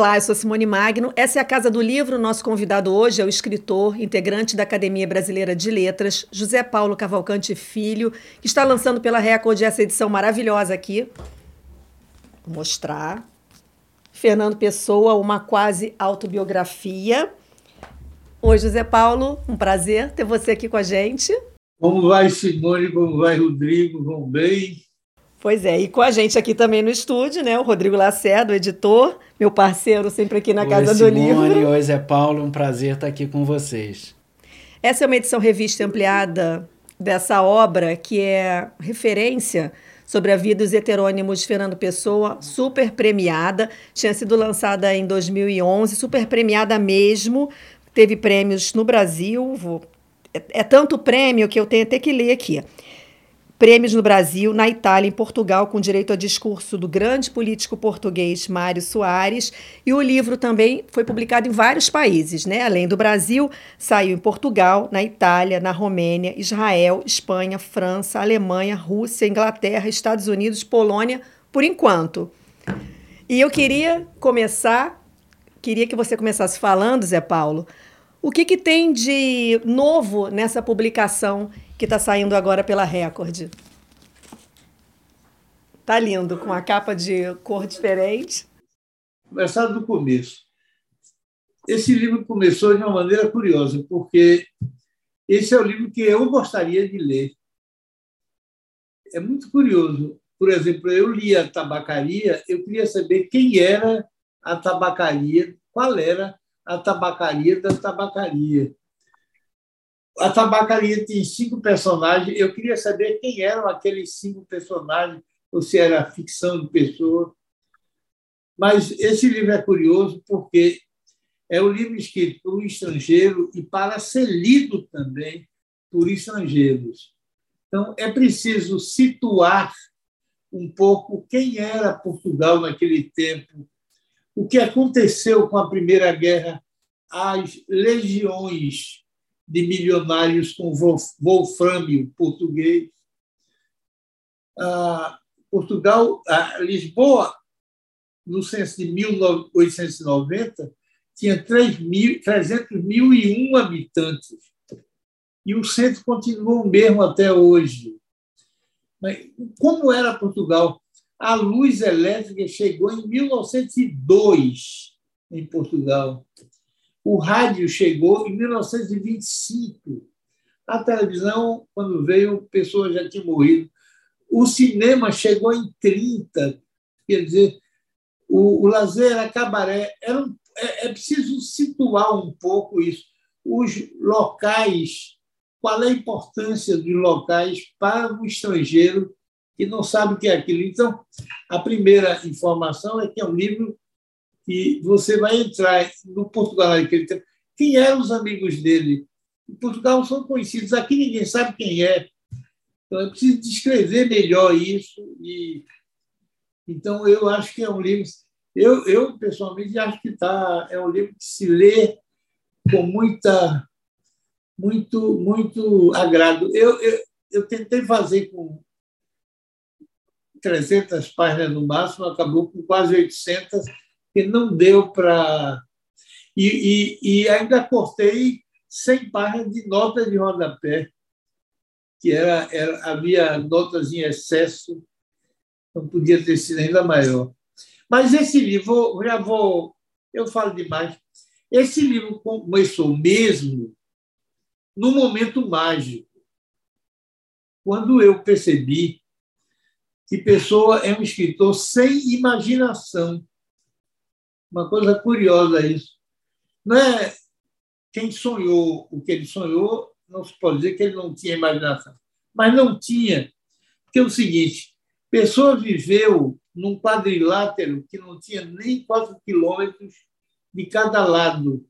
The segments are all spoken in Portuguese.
Olá, eu sou Simone Magno. Essa é a Casa do Livro. Nosso convidado hoje é o escritor, integrante da Academia Brasileira de Letras, José Paulo Cavalcante Filho, que está lançando pela Record essa edição maravilhosa aqui. Vou mostrar. Fernando Pessoa, uma quase autobiografia. Oi, José Paulo, um prazer ter você aqui com a gente. Como vai, Simone? Como vai, Rodrigo? Vão bem? Pois é, e com a gente aqui também no estúdio, né? O Rodrigo Lacerda, o editor, meu parceiro sempre aqui na Oi, Casa Simone, do Livro. Oi, Zé Paulo, um prazer estar aqui com vocês. Essa é uma edição revista ampliada dessa obra que é referência sobre a vida dos heterônimos de Fernando Pessoa, super premiada, tinha sido lançada em 2011, super premiada mesmo, teve prêmios no Brasil, vou, é, é tanto prêmio que eu tenho até que ler aqui prêmios no Brasil, na Itália e em Portugal, com direito a discurso do grande político português Mário Soares. E o livro também foi publicado em vários países, né? Além do Brasil, saiu em Portugal, na Itália, na Romênia, Israel, Espanha, França, Alemanha, Rússia, Inglaterra, Estados Unidos, Polônia, por enquanto. E eu queria começar, queria que você começasse falando, Zé Paulo, o que, que tem de novo nessa publicação que está saindo agora pela Record? Tá lindo, com a capa de cor diferente. Começar do começo. Esse livro começou de uma maneira curiosa, porque esse é o livro que eu gostaria de ler. É muito curioso. Por exemplo, eu li a tabacaria, eu queria saber quem era a tabacaria, qual era a tabacaria da tabacaria. A tabacaria tem cinco personagens. Eu queria saber quem eram aqueles cinco personagens, ou se era ficção de pessoa. Mas esse livro é curioso porque é um livro escrito por um estrangeiro e para ser lido também por estrangeiros. Então, é preciso situar um pouco quem era Portugal naquele tempo, o que aconteceu com a Primeira Guerra, as legiões de milionários com wolframio português. Ah, Portugal, ah, Lisboa, no censo de 1890, tinha 301 habitantes. E o centro continuou o mesmo até hoje. Mas como era Portugal? A luz elétrica chegou em 1902 em Portugal. O rádio chegou em 1925. A televisão, quando veio, pessoas já tinham morrido. O cinema chegou em 30. Quer dizer, o, o lazer, a cabaré. Era é, é preciso situar um pouco isso. Os locais, qual é a importância dos locais para o estrangeiro que não sabe o que é aquilo. Então, a primeira informação é que é um livro que você vai entrar no Portugal naquele tempo. Quem eram os amigos dele? Em Portugal são conhecidos, aqui ninguém sabe quem é. Então, é preciso descrever melhor isso. E, então, eu acho que é um livro. Eu, eu pessoalmente, acho que tá, é um livro que se lê com muita, muito, muito agrado. Eu, eu, eu tentei fazer com 300 páginas no máximo, acabou com quase 800, que não deu para. E, e, e, ainda cortei 100 páginas de notas de rodapé, que era, era, havia notas em excesso, não podia ter sido ainda maior. Mas esse livro, já vou. Eu falo demais. Esse livro começou mesmo no momento mágico, quando eu percebi que Pessoa é um escritor sem imaginação. Uma coisa curiosa isso. Não é quem sonhou o que ele sonhou, não se pode dizer que ele não tinha imaginação. Mas não tinha. Porque é o seguinte, Pessoa viveu num quadrilátero que não tinha nem quatro quilômetros de cada lado.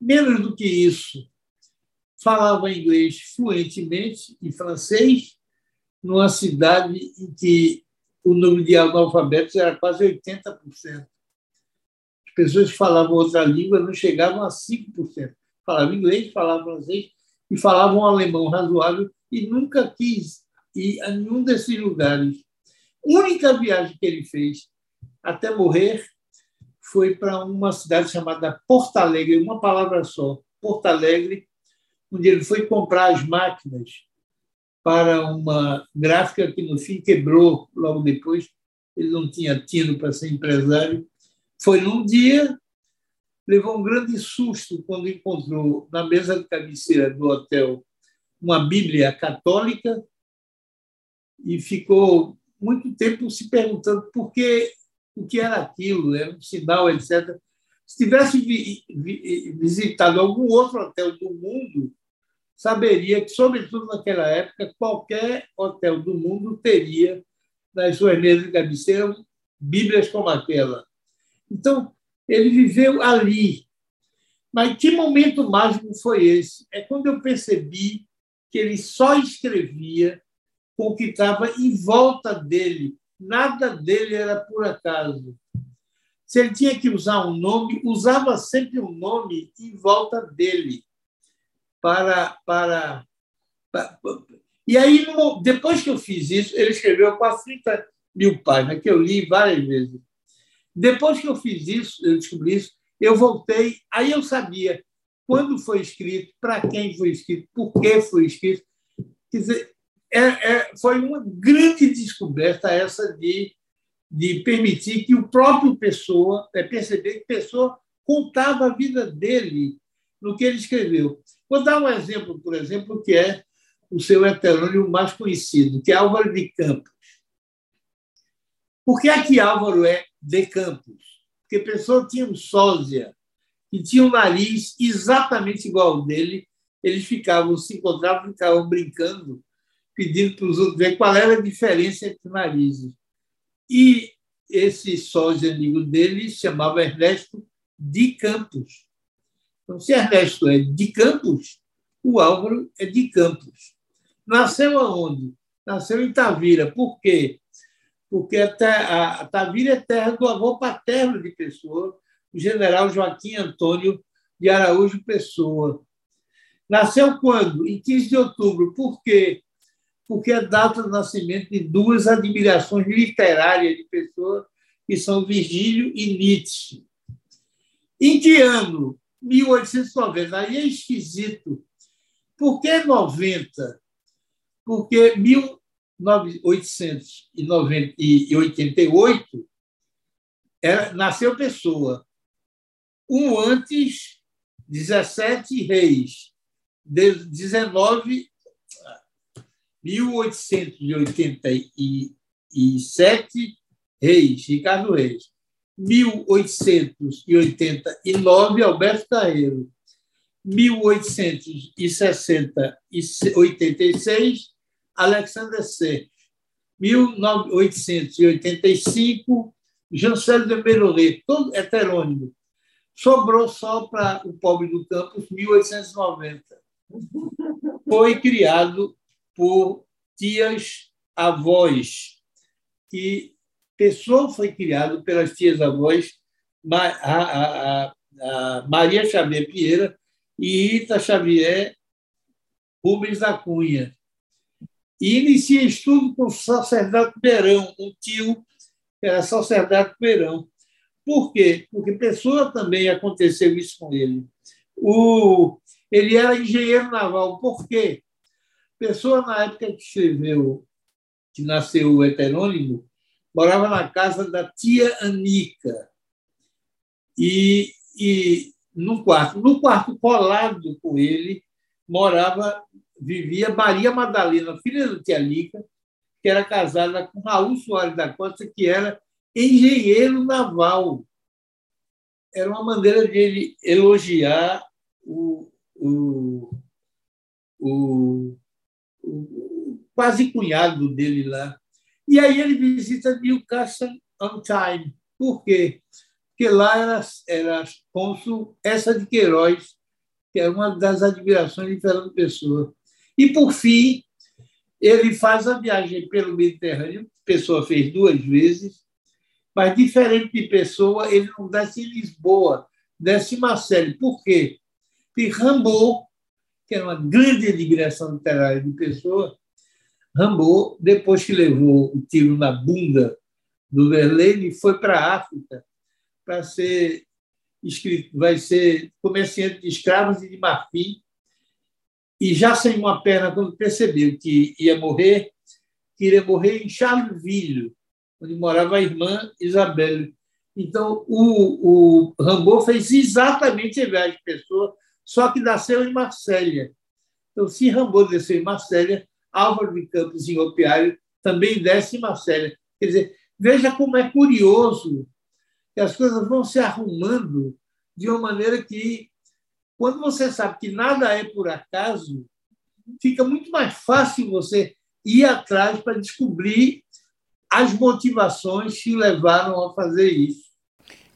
Menos do que isso. Falava inglês fluentemente e francês numa cidade em que o número de analfabetos era quase 80%. As pessoas que falavam outra língua não chegavam a 5%. Falavam inglês, falavam francês e falavam alemão razoável e nunca quis ir a nenhum desses lugares. A única viagem que ele fez até morrer foi para uma cidade chamada Porto Alegre, uma palavra só, Porto Alegre, onde ele foi comprar as máquinas para uma gráfica que, no fim, quebrou logo depois. Ele não tinha tino para ser empresário. Foi num dia, levou um grande susto quando encontrou na mesa de cabeceira do hotel uma Bíblia católica e ficou muito tempo se perguntando por que o que era aquilo, era um sinal, etc. Se tivesse visitado algum outro hotel do mundo, saberia que, sobretudo naquela época, qualquer hotel do mundo teria nas suas mesas de cabeceira Bíblias como aquela. Então, ele viveu ali. Mas que momento mágico foi esse? É quando eu percebi que ele só escrevia com o que estava em volta dele. Nada dele era por acaso. Se ele tinha que usar um nome, usava sempre um nome em volta dele para. para, para e aí, depois que eu fiz isso, ele escreveu quase 30 mil páginas, que eu li várias vezes. Depois que eu fiz isso, eu descobri isso, eu voltei, aí eu sabia quando foi escrito, para quem foi escrito, por que foi escrito. Quer dizer, é, é, foi uma grande descoberta essa de, de permitir que o próprio Pessoa, é, perceber que Pessoa contava a vida dele no que ele escreveu. Vou dar um exemplo, por exemplo, que é o seu heterônimo mais conhecido, que é Álvaro de Campos. Por que é que Álvaro é de Campos? Porque a pessoa tinha um sósia e tinha um nariz exatamente igual ao dele. Eles ficavam, se encontravam, ficavam brincando, pedindo para os outros ver qual era a diferença entre narizes. E esse sósia amigo dele se chamava Ernesto de Campos. Então, se Ernesto é de Campos, o Álvaro é de Campos. Nasceu aonde? Nasceu em Tavira. Por quê? Porque a Tavira é terra do avô paterno de Pessoa, o general Joaquim Antônio de Araújo Pessoa. Nasceu quando? Em 15 de outubro. Por quê? Porque é data do nascimento de duas admirações literárias de Pessoa, que são Virgílio e Nietzsche. Em que ano? 1890. Aí é esquisito. Por que 90? Porque 1888 era, nasceu Pessoa. Um antes, 17 reis. 19, 1887 reis, Ricardo Reis. 1889, Alberto Carreiro. 1886, Alexandre C. 1885, Jancello de Meloret, todo heterônimo. Sobrou só para o pobre do campus 1890. Foi criado por tias avós que Pessoa foi criado pelas tias-avós Maria Xavier Pieira e Rita Xavier Rubens da Cunha. E inicia estudo com o sacerdote Beirão, um tio que era sacerdote Beirão. Por quê? Porque Pessoa também aconteceu isso com ele. O, ele era engenheiro naval. Por quê? Pessoa, na época que escreveu, que nasceu o heterônimo, morava na casa da tia Anica. E, e no quarto, no quarto colado com ele, morava, vivia Maria Madalena, filha da tia Anica, que era casada com Raul Soares da Costa, que era engenheiro naval. Era uma maneira de ele elogiar o, o, o, o quase cunhado dele lá, e aí ele visita Newcastle on Tyne. Por quê? Porque lá era, era cônsul essa de Queiroz, que é uma das admirações de Fernando Pessoa. E, por fim, ele faz a viagem pelo Mediterrâneo, Pessoa fez duas vezes, mas, diferente de Pessoa, ele não desce em Lisboa, desce em Marseille. Por quê? Porque Rambaud, que era uma grande admiração literária de Pessoa, Rambo, depois que levou o tiro na bunda do Verlaine, foi para a África para ser escrito, vai ser comerciante de escravos e de marfim. E já sem uma perna, quando percebeu que ia morrer, queria morrer em Charleville, onde morava a irmã Isabelle. Então, o, o Rambo fez exatamente a viagem de pessoa, só que nasceu em Marsella. Então, se Rambo desceu em Marsella, Álvaro de Campos, em Opiário, também em Marsella. Quer dizer, veja como é curioso que as coisas vão se arrumando de uma maneira que, quando você sabe que nada é por acaso, fica muito mais fácil você ir atrás para descobrir as motivações que levaram a fazer isso.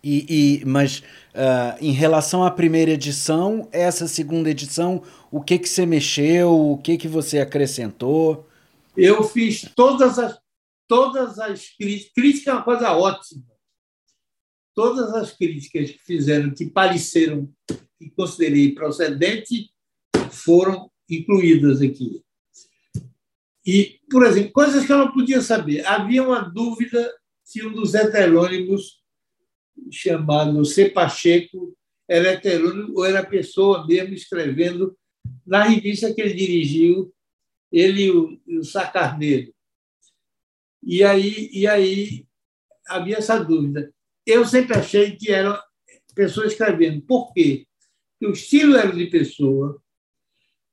E, e mas uh, em relação à primeira edição, essa segunda edição, o que que você mexeu, o que que você acrescentou? Eu fiz todas as todas as críticas. Crítica é uma coisa ótima. Todas as críticas que fizeram, que pareceram, que considerei procedente, foram incluídas aqui. E, por exemplo, coisas que eu não podia saber. Havia uma dúvida se um dos heterônimos, chamado C. Pacheco, era heterônimo ou era pessoa mesmo escrevendo na revista que ele dirigiu, ele e o, o Sacarneiro. E aí, e aí havia essa dúvida. Eu sempre achei que eram pessoas escrevendo. Por quê? Porque o estilo era de pessoa,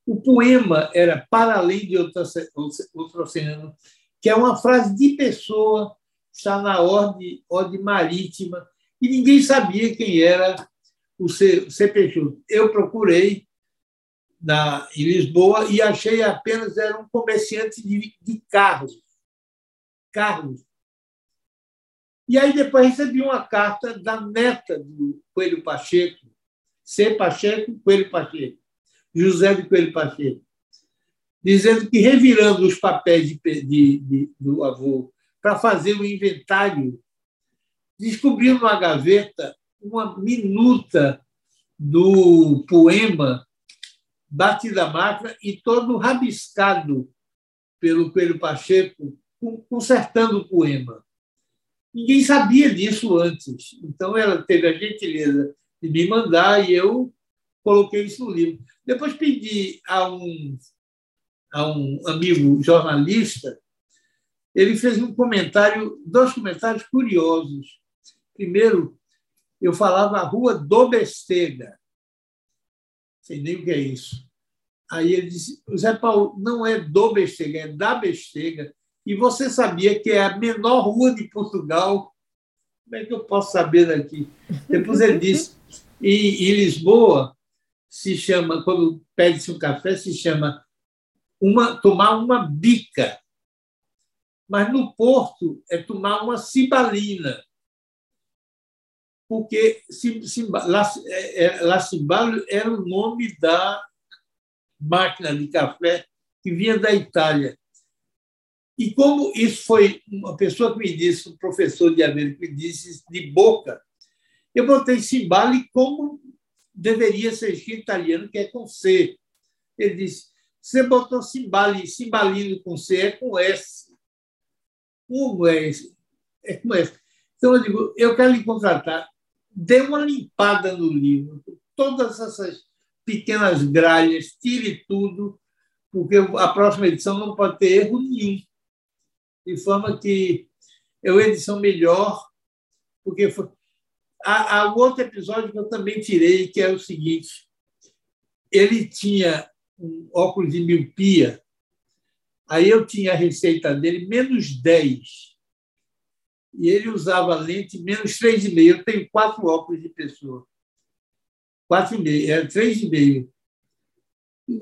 o poema era para além de outro oceano, que é uma frase de pessoa, está na ordem, ordem marítima, e ninguém sabia quem era o CPJ. Eu procurei na, em Lisboa e achei apenas era um comerciante de, de carros. Carlos. E aí depois recebi uma carta da neta do Coelho Pacheco, C. Pacheco, Coelho Pacheco José de Coelho Pacheco, dizendo que, revirando os papéis de, de, de, do avô para fazer o inventário, descobriu numa gaveta uma minuta do poema Batida Máquina e todo rabiscado pelo Coelho Pacheco, consertando o poema. Ninguém sabia disso antes. Então, ela teve a gentileza de me mandar e eu coloquei isso no livro. Depois pedi a um, a um amigo jornalista, ele fez um comentário, dois comentários curiosos. Primeiro, eu falava a rua do Bestega. Sei nem o que é isso. Aí ele disse: Zé Paulo, não é do Bestega, é da Bestega. E você sabia que é a menor rua de Portugal? Como é que eu posso saber daqui? Depois ele disse: em, em Lisboa, se chama, quando pede-se um café, se chama uma, tomar uma bica. Mas no Porto é tomar uma cibalina. Porque La, é, é, era o nome da máquina de café que vinha da Itália. E como isso foi uma pessoa que me disse, um professor de América, me disse de boca, eu botei Cimbali como deveria ser escrito italiano, que é com C. Ele disse: você botou cimbali, cimbalino com C, é com S. Como é esse? É com S. Então, eu digo: eu quero lhe contratar. Dê uma limpada no livro, todas essas pequenas gralhas, tire tudo, porque a próxima edição não pode ter erro nenhum. De forma que é uma edição melhor, porque foi, Há, há outro episódio que eu também tirei, que é o seguinte: ele tinha um óculos de miopia, aí eu tinha a receita dele menos 10. E ele usava lente menos 3,5. Eu tenho quatro óculos de pessoa. 4,5, era 3,5.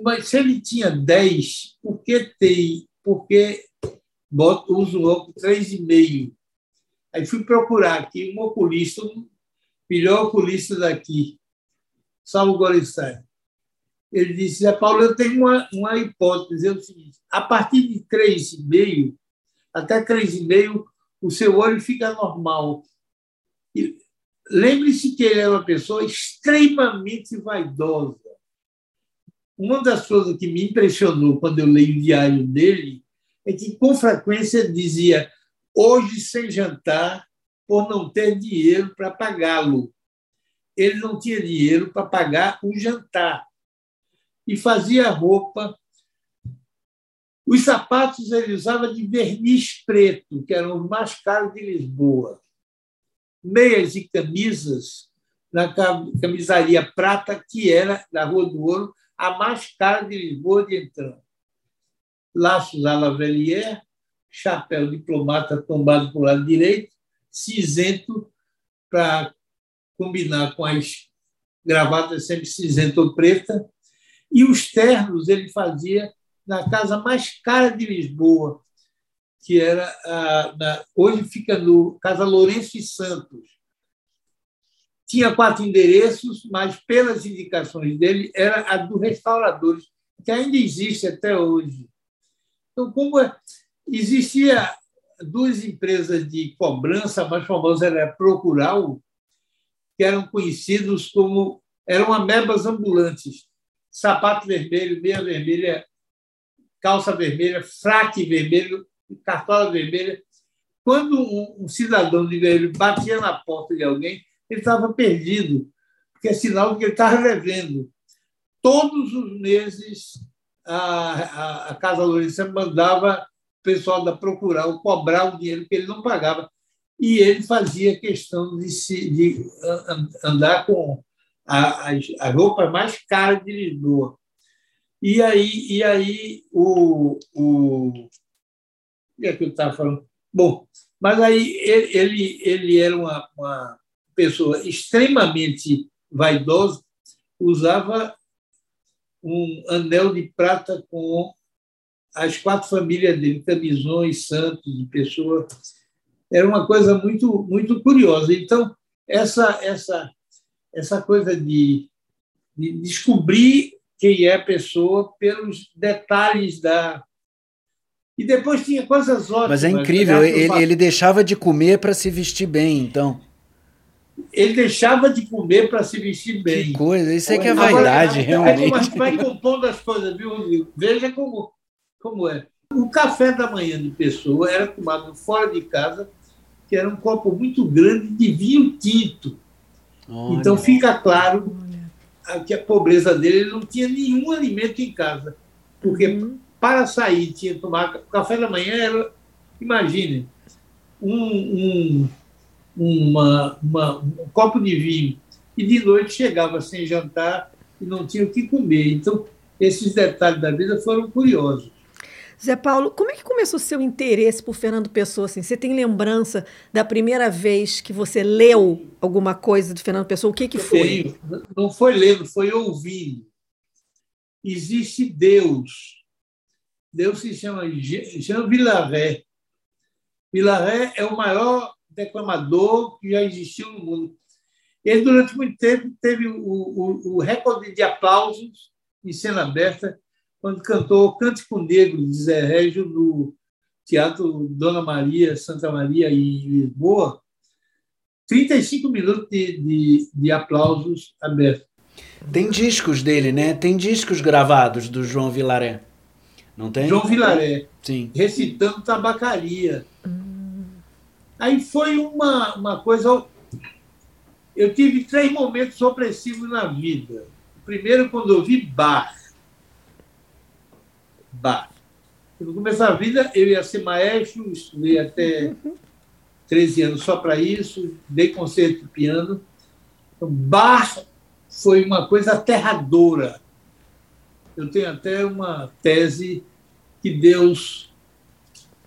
Mas se ele tinha 10, por que tem? Por que uso um óculos 3,5? Aí fui procurar aqui um oculista, melhor oculista daqui, Saulo Gorissai. Ele disse, Zé Paulo, eu tenho uma, uma hipótese, é o seguinte, a partir de 3,5, até 3,5, o seu olho fica normal. Lembre-se que ele é uma pessoa extremamente vaidosa. Uma das coisas que me impressionou quando eu leio o diário dele é que, com frequência, dizia: hoje sem jantar, por não ter dinheiro para pagá-lo. Ele não tinha dinheiro para pagar o jantar e fazia roupa. Os sapatos ele usava de verniz preto, que eram os mais caros de Lisboa. Meias e camisas na camisaria prata, que era da Rua do Ouro, a mais cara de Lisboa de entrando. Laços à Lavalier, chapéu diplomata tombado para o lado direito, cinzento para combinar com as gravatas sempre cinzenta ou preta, e os ternos ele fazia na casa mais cara de Lisboa, que era a, na, hoje fica no Casa Lourenço e Santos. Tinha quatro endereços, mas pelas indicações dele era a do Restauradores, que ainda existe até hoje. Então, como é, existia duas empresas de cobrança, a mais famosa era Procural, que eram conhecidos como eram amebas ambulantes sapato vermelho, meia vermelha, calça vermelha, fraque vermelho, cartola vermelha. Quando um, cidadão de vermelho batia na porta de alguém, ele estava perdido, porque é sinal de que ele estava devendo. Todos os meses, a, a, a Casa Lourenço mandava o pessoal da Procurar cobrar o dinheiro que ele não pagava. E ele fazia questão de, se, de andar com a, a roupa mais cara de Lisboa. E aí, e aí o, o, o que é que eu estava falando? Bom, mas aí ele, ele, ele era uma, uma pessoa extremamente vaidosa, usava um anel de prata com as quatro famílias dele, Camisões, Santos, de Pessoa. Era uma coisa muito, muito curiosa. Então, essa, essa essa coisa de, de descobrir quem é a pessoa pelos detalhes da. E depois tinha coisas ótimas. Mas é incrível, ele, ele deixava de comer para se vestir bem, então. Ele deixava de comer para se vestir bem. Que coisa, isso é que é vaidade, Agora, realmente. Mas vai compondo as coisas, viu, Rodrigo? Veja como, como é. O café da manhã de pessoa era tomado fora de casa, que era um copo muito grande de vinho tinto. Olha. Então fica claro que a pobreza dele ele não tinha nenhum alimento em casa. Porque uhum. para sair tinha que tomar. O café da manhã era, imagine, um, um, uma, uma, um copo de vinho. E de noite chegava sem jantar e não tinha o que comer. Então, esses detalhes da vida foram curiosos. Zé Paulo, como é que começou o seu interesse por Fernando Pessoa? Assim? Você tem lembrança da primeira vez que você leu alguma coisa do Fernando Pessoa? O que, que foi? Não foi lendo, foi ouvindo. Existe Deus. Deus se chama Jean Villaret. Villaret é o maior declamador que já existiu no mundo. Ele, durante muito tempo, teve o, o, o recorde de aplausos em cena aberta quando cantou Cântico Negro de Zé Régio no Teatro Dona Maria, Santa Maria, em Lisboa, 35 minutos de, de, de aplausos abertos. Tem discos dele, né? Tem discos gravados do João Vilaré. Não tem? João Vilaré. Sim. Recitando tabacaria. Aí foi uma, uma coisa. Eu tive três momentos opressivos na vida. primeiro, quando eu vi bar bar. No começo da vida, eu ia ser maestro, estudei até 13 anos só para isso, dei concerto de piano. Então, bar foi uma coisa aterradora. Eu tenho até uma tese que Deus,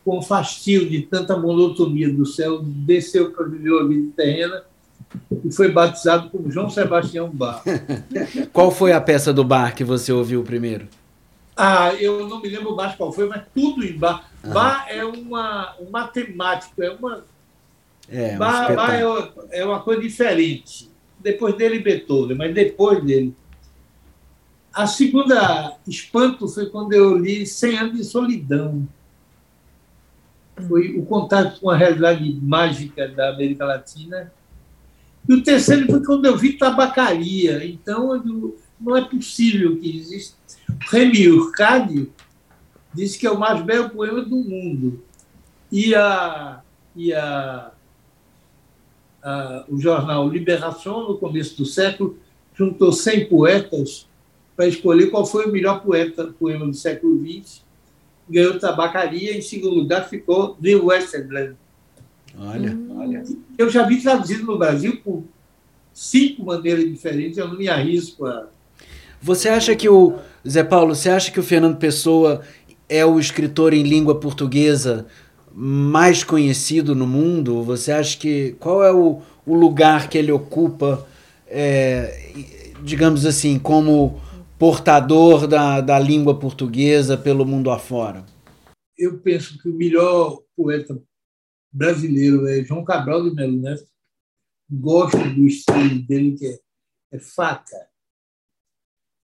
com fastio de tanta monotonia do céu, desceu para viver a vida terrena e foi batizado como João Sebastião Bar. Qual foi a peça do bar que você ouviu primeiro? Ah, eu não me lembro mais qual foi, mas tudo em bar. Uhum. Bar é uma, um matemático, é uma. É, um bar, bar é, é, uma coisa diferente. Depois dele, Beethoven, mas depois dele. A segunda espanto foi quando eu li Cem Anos de Solidão. Foi o contato com a realidade mágica da América Latina. E o terceiro foi quando eu vi tabacaria. Então, eu, não é possível que exista. Remy Urcade disse que é o mais belo poema do mundo. E a, e a a, o jornal Liberação, no começo do século, juntou 100 poetas para escolher qual foi o melhor poeta, poema do século XX. Ganhou Tabacaria, em segundo lugar ficou The Western Olha. Olha. Eu já vi traduzido no Brasil por cinco maneiras diferentes, eu não me arrisco a. Você acha que o. Zé Paulo, você acha que o Fernando Pessoa é o escritor em língua portuguesa mais conhecido no mundo? Você acha que. Qual é o, o lugar que ele ocupa, é, digamos assim, como portador da, da língua portuguesa pelo mundo afora? Eu penso que o melhor poeta brasileiro é João Cabral de Melo Neto. Gosto do estilo dele, que é, é faca.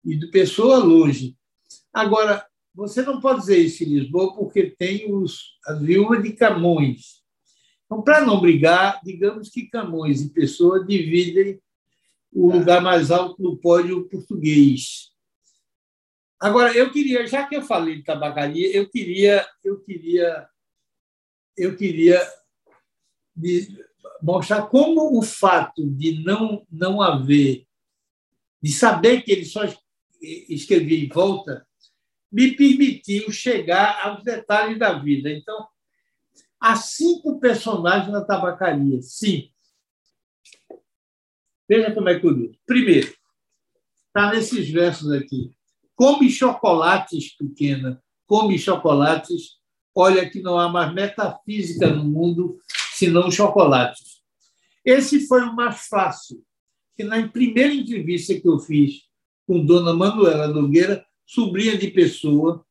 E do Pessoa longe. Agora, você não pode dizer isso em Lisboa, porque tem os, as viúvas de Camões. Então, para não brigar, digamos que Camões e Pessoa dividem o lugar mais alto no pódio português. Agora, eu queria, já que eu falei de tabacaria, eu queria, eu queria, eu queria mostrar como o fato de não não haver, de saber que ele só escrevia em volta, me permitiu chegar aos detalhes da vida. Então, há cinco personagens na tabacaria. Cinco. Veja como é curioso. Primeiro, está nesses versos aqui. Come chocolates, pequena, come chocolates. Olha que não há mais metafísica no mundo senão chocolates. Esse foi o mais fácil, que na primeira entrevista que eu fiz com Dona Manuela Nogueira, sobrinha de pessoa,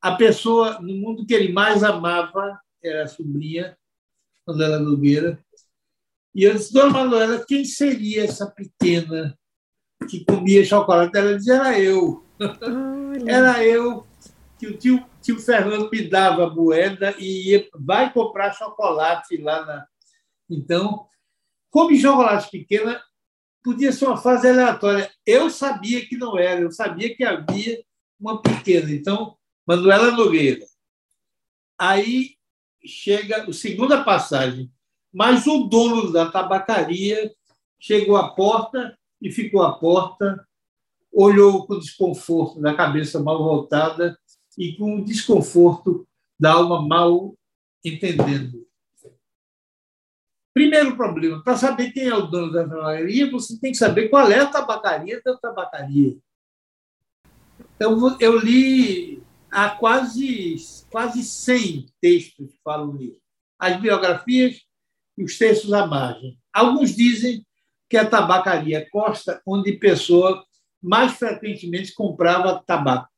a pessoa no mundo que ele mais amava era a sobrinha, Manuela Nogueira. E eu disse, Dona Manuela, quem seria essa pequena que comia chocolate? Ela dizia, era eu. Olha. Era eu que o tio, tio Fernando me dava moeda e ia, vai comprar chocolate lá na. Então, come chocolate pequena podia ser uma fase aleatória. Eu sabia que não era, eu sabia que havia uma pequena. Então, Manuela Nogueira. Aí chega a segunda passagem, mas o dono da tabacaria chegou à porta e ficou à porta olhou com desconforto da cabeça mal voltada e com desconforto da alma mal entendendo. Primeiro problema, para saber quem é o dono da tabacaria, você tem que saber qual é a tabacaria da tabacaria. Então, eu li há quase, quase 100 textos que falam nisso. As biografias e os textos à margem. Alguns dizem que a tabacaria Costa, onde pessoa mais frequentemente comprava tabaco.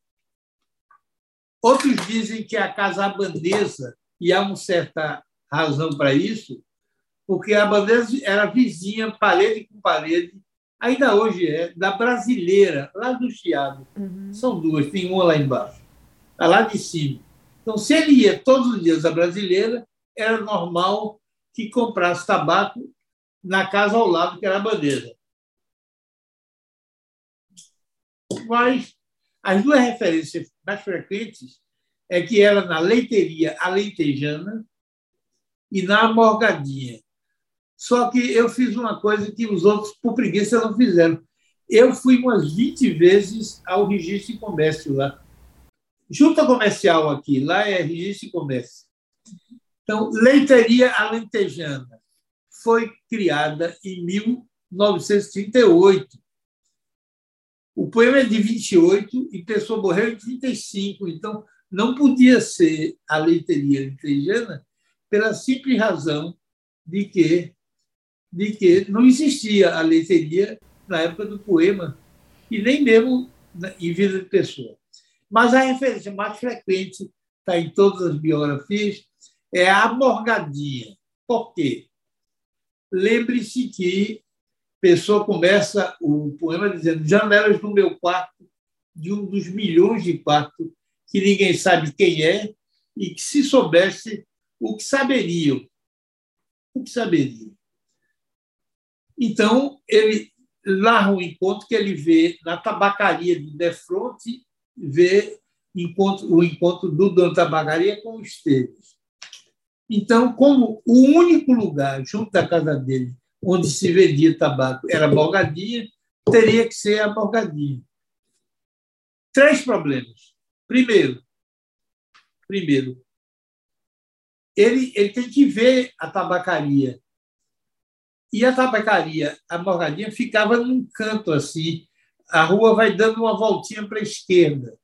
Outros dizem que a casa abandesa, e há uma certa razão para isso, porque a Bandeiras era vizinha, parede com parede, ainda hoje é, da brasileira, lá do Chiado. Uhum. São duas, tem uma lá embaixo, está lá de cima. Então, se ele ia todos os dias à brasileira, era normal que comprasse tabaco na casa ao lado, que era a bandeira. Mas as duas referências mais frequentes é que era na leiteria alentejana e na morgadinha. Só que eu fiz uma coisa que os outros, por preguiça, não fizeram. Eu fui umas 20 vezes ao registro de comércio lá. Junta comercial aqui, lá é registro de comércio. Então, Leiteria Alentejana foi criada em 1938 o poema é de 28 e Pessoa morreu em 35, então não podia ser a leiteria litejana pela simples razão de que, de que não existia a leiteria na época do poema e nem mesmo em vida de pessoa. Mas a referência mais frequente, está em todas as biografias, é a morgadinha. Por quê? Lembre-se que pessoa começa o poema dizendo: Janelas no meu quarto, de um dos milhões de quartos que ninguém sabe quem é e que, se soubesse, o que saberiam. O que saberiam. Então, ele narra um encontro que ele vê na tabacaria de Defronte, vê encontro, o encontro do dono da tabacaria com o Esteves. Então, como o único lugar junto da casa dele onde se vendia tabaco era Morgadinha, teria que ser a Morgadinha. Três problemas. Primeiro, primeiro, ele, ele tem que ver a tabacaria. E a tabacaria, a Morgadinha, ficava num canto assim. A rua vai dando uma voltinha para a esquerda.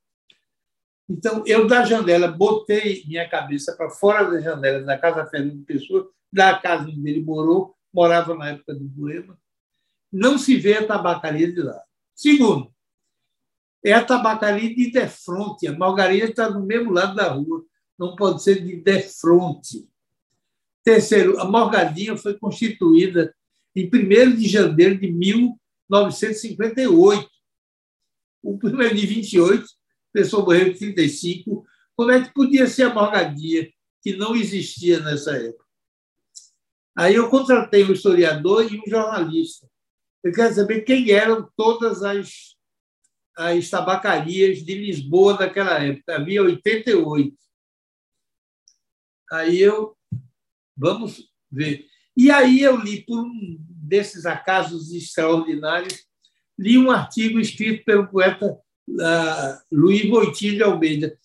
Então, eu da janela botei minha cabeça para fora da janela da Casa Fernando Pessoa, da casa onde ele morou, morava na época do Poema. Não se vê a tabacaria de lá. Segundo, é a tabacaria de defronte. A Margarida está do mesmo lado da rua, não pode ser de defronte. Terceiro, a Morgadinha foi constituída em 1 de janeiro de 1958. O primeiro de 28 pessoa morreu em 35. Como é que podia ser a morgadia que não existia nessa época? Aí eu contratei um historiador e um jornalista. Eu quero saber quem eram todas as, as tabacarias de Lisboa naquela época. Havia 88. Aí eu. Vamos ver. E aí eu li, por um desses acasos extraordinários, li um artigo escrito pelo poeta Luiz Boitinho de Almeida.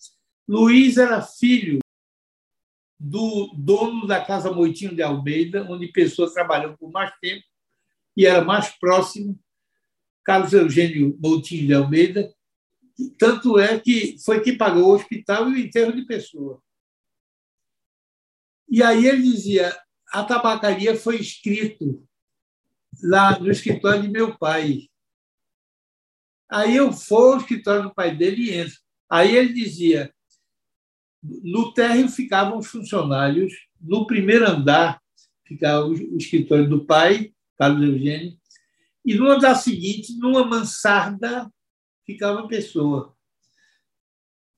Luiz era filho do dono da Casa Moitinho de Almeida, onde pessoas trabalhou por mais tempo e era mais próximo, Carlos Eugênio Moutinho de Almeida, tanto é que foi quem pagou o hospital e o enterro de pessoa. E aí ele dizia, a tabacaria foi escrito lá no escritório de meu pai, Aí eu vou ao escritório do pai dele e entro. Aí ele dizia: no térreo ficavam os funcionários, no primeiro andar ficava o escritório do pai, Carlos Eugênio, e no andar seguinte, numa mansarda, ficava a pessoa.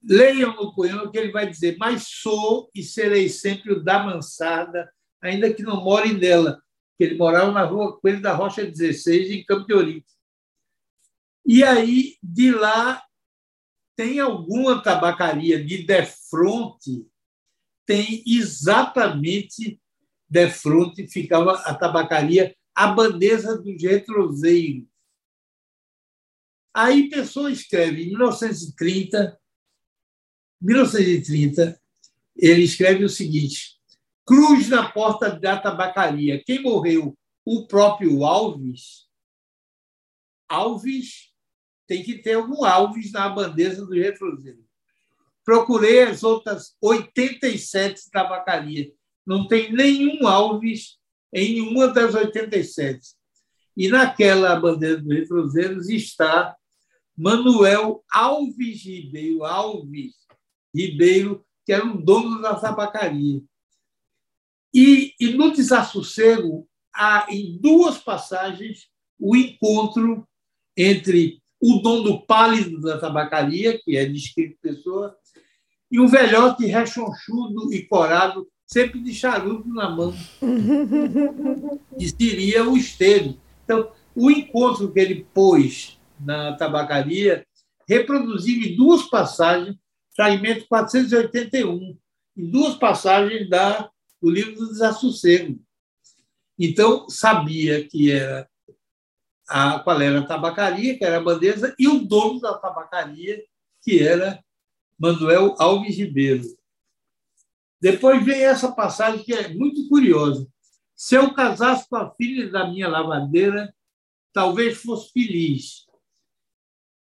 Leiam no poema que ele vai dizer: Mas sou e serei sempre o da mansarda, ainda que não more nela, que ele morava na rua Coelho da Rocha 16, em Campo de Ourique. E aí, de lá, tem alguma tabacaria de defronte, tem exatamente defronte, ficava a tabacaria a bandeza dos retroseiros. Aí pessoa escreve, em 1930, 1930, ele escreve o seguinte: Cruz na porta da tabacaria. Quem morreu? O próprio Alves. Alves tem que ter algum Alves na bandeja do retrozeiro. Procurei as outras 87 tabacarias. Não tem nenhum Alves em nenhuma das 87. E naquela bandeira do Retroseiros está Manuel Alves Ribeiro, Alves Ribeiro, que era o dono da tabacaria. E, e no Desassossego, há em duas passagens o encontro entre o dono pálido da tabacaria, que é descrito pessoa, e um velhote rechonchudo e corado, sempre de charuto na mão, que seria o esteiro. Então, o encontro que ele pôs na tabacaria reproduziu em duas passagens, fragmento 481, em duas passagens da, do livro do Desassossego. Então, sabia que era a, qual era a tabacaria, que era a bandeja, e o dono da tabacaria, que era Manuel Alves Ribeiro. Depois vem essa passagem que é muito curiosa. Se eu casasse com a filha da minha lavadeira, talvez fosse feliz.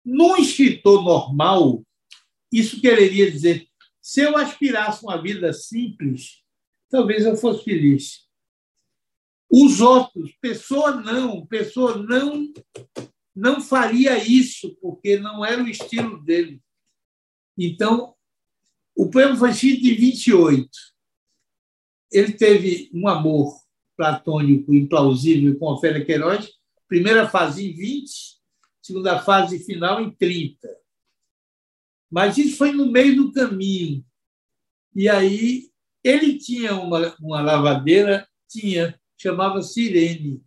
Num escritor normal, isso quereria dizer: se eu aspirasse uma vida simples, talvez eu fosse feliz. Os outros, pessoa não, pessoa não não faria isso, porque não era o estilo dele. Então, o poema foi escrito em 28. Ele teve um amor platônico implausível com Ofélia Queiroz, primeira fase em 20, segunda fase final em 30. Mas isso foi no meio do caminho. E aí ele tinha uma, uma lavadeira, tinha chamava-se Irene.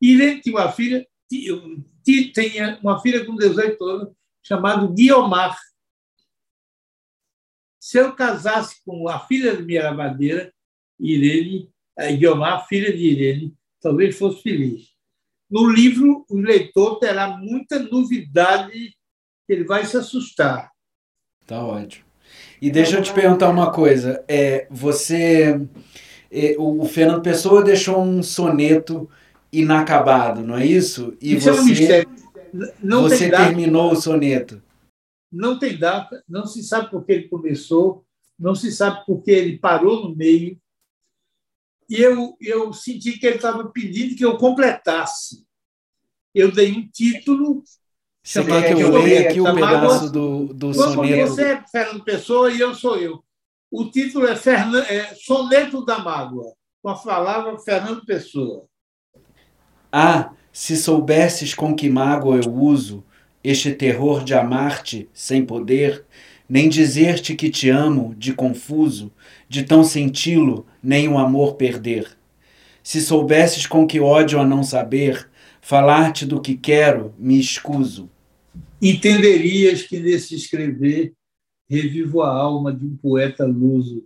Irene tinha uma filha, tinha uma filha com 18 anos, chamada Guiomar. Se eu casasse com a filha da minha lavadeira, Irene, Guiomar, filha de Irene, talvez fosse feliz. No livro, o leitor terá muita novidade ele vai se assustar. Tá ótimo. E deixa eu te perguntar uma coisa. É, você. É, o Fernando Pessoa deixou um soneto inacabado, não é isso? E isso você, é um mistério. Não você terminou o soneto. Não tem data, não se sabe por que ele começou, não se sabe por que ele parou no meio. E eu, eu senti que ele estava pedindo que eu completasse. Eu dei um título. Você quer que eu leia aqui um pedaço do, do soneto? Você é Fernando Pessoa e eu sou eu. O título é, Fernando, é Soneto da Mágoa, com a palavra Fernando Pessoa. Ah, se soubesses com que mágoa eu uso este terror de amar-te sem poder, nem dizer-te que te amo de confuso, de tão senti-lo, nem o amor perder. Se soubesses com que ódio a não saber, falar-te do que quero, me escuso. Entenderias que nesse escrever revivo a alma de um poeta luso,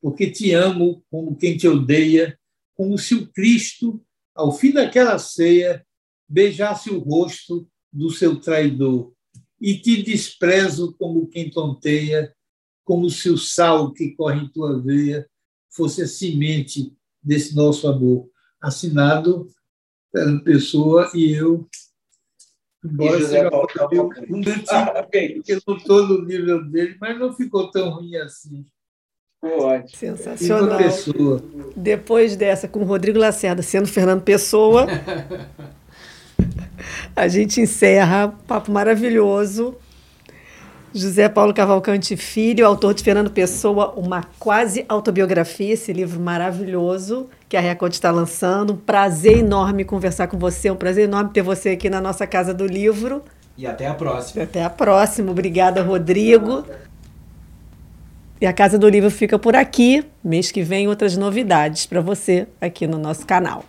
porque te amo como quem te odeia, como se o Cristo ao fim daquela ceia, beijasse o rosto do seu traidor e te desprezo como quem tonteia, como se o sal que corre em tua veia fosse a semente desse nosso amor. Assinado pela pessoa e eu. Embora seja um, ah, okay. porque eu não estou no nível dele, mas não ficou tão ruim assim. Ótimo. Sensacional. Depois dessa, com o Rodrigo Lacerda sendo Fernando Pessoa, a gente encerra. Papo maravilhoso. José Paulo Cavalcante Filho, autor de Fernando Pessoa, uma quase autobiografia, esse livro maravilhoso que a Record está lançando. Um prazer enorme conversar com você, um prazer enorme ter você aqui na nossa Casa do Livro. E até a próxima. Até a próxima. Obrigada, Rodrigo. E a Casa do Livro fica por aqui. Mês que vem, outras novidades para você aqui no nosso canal.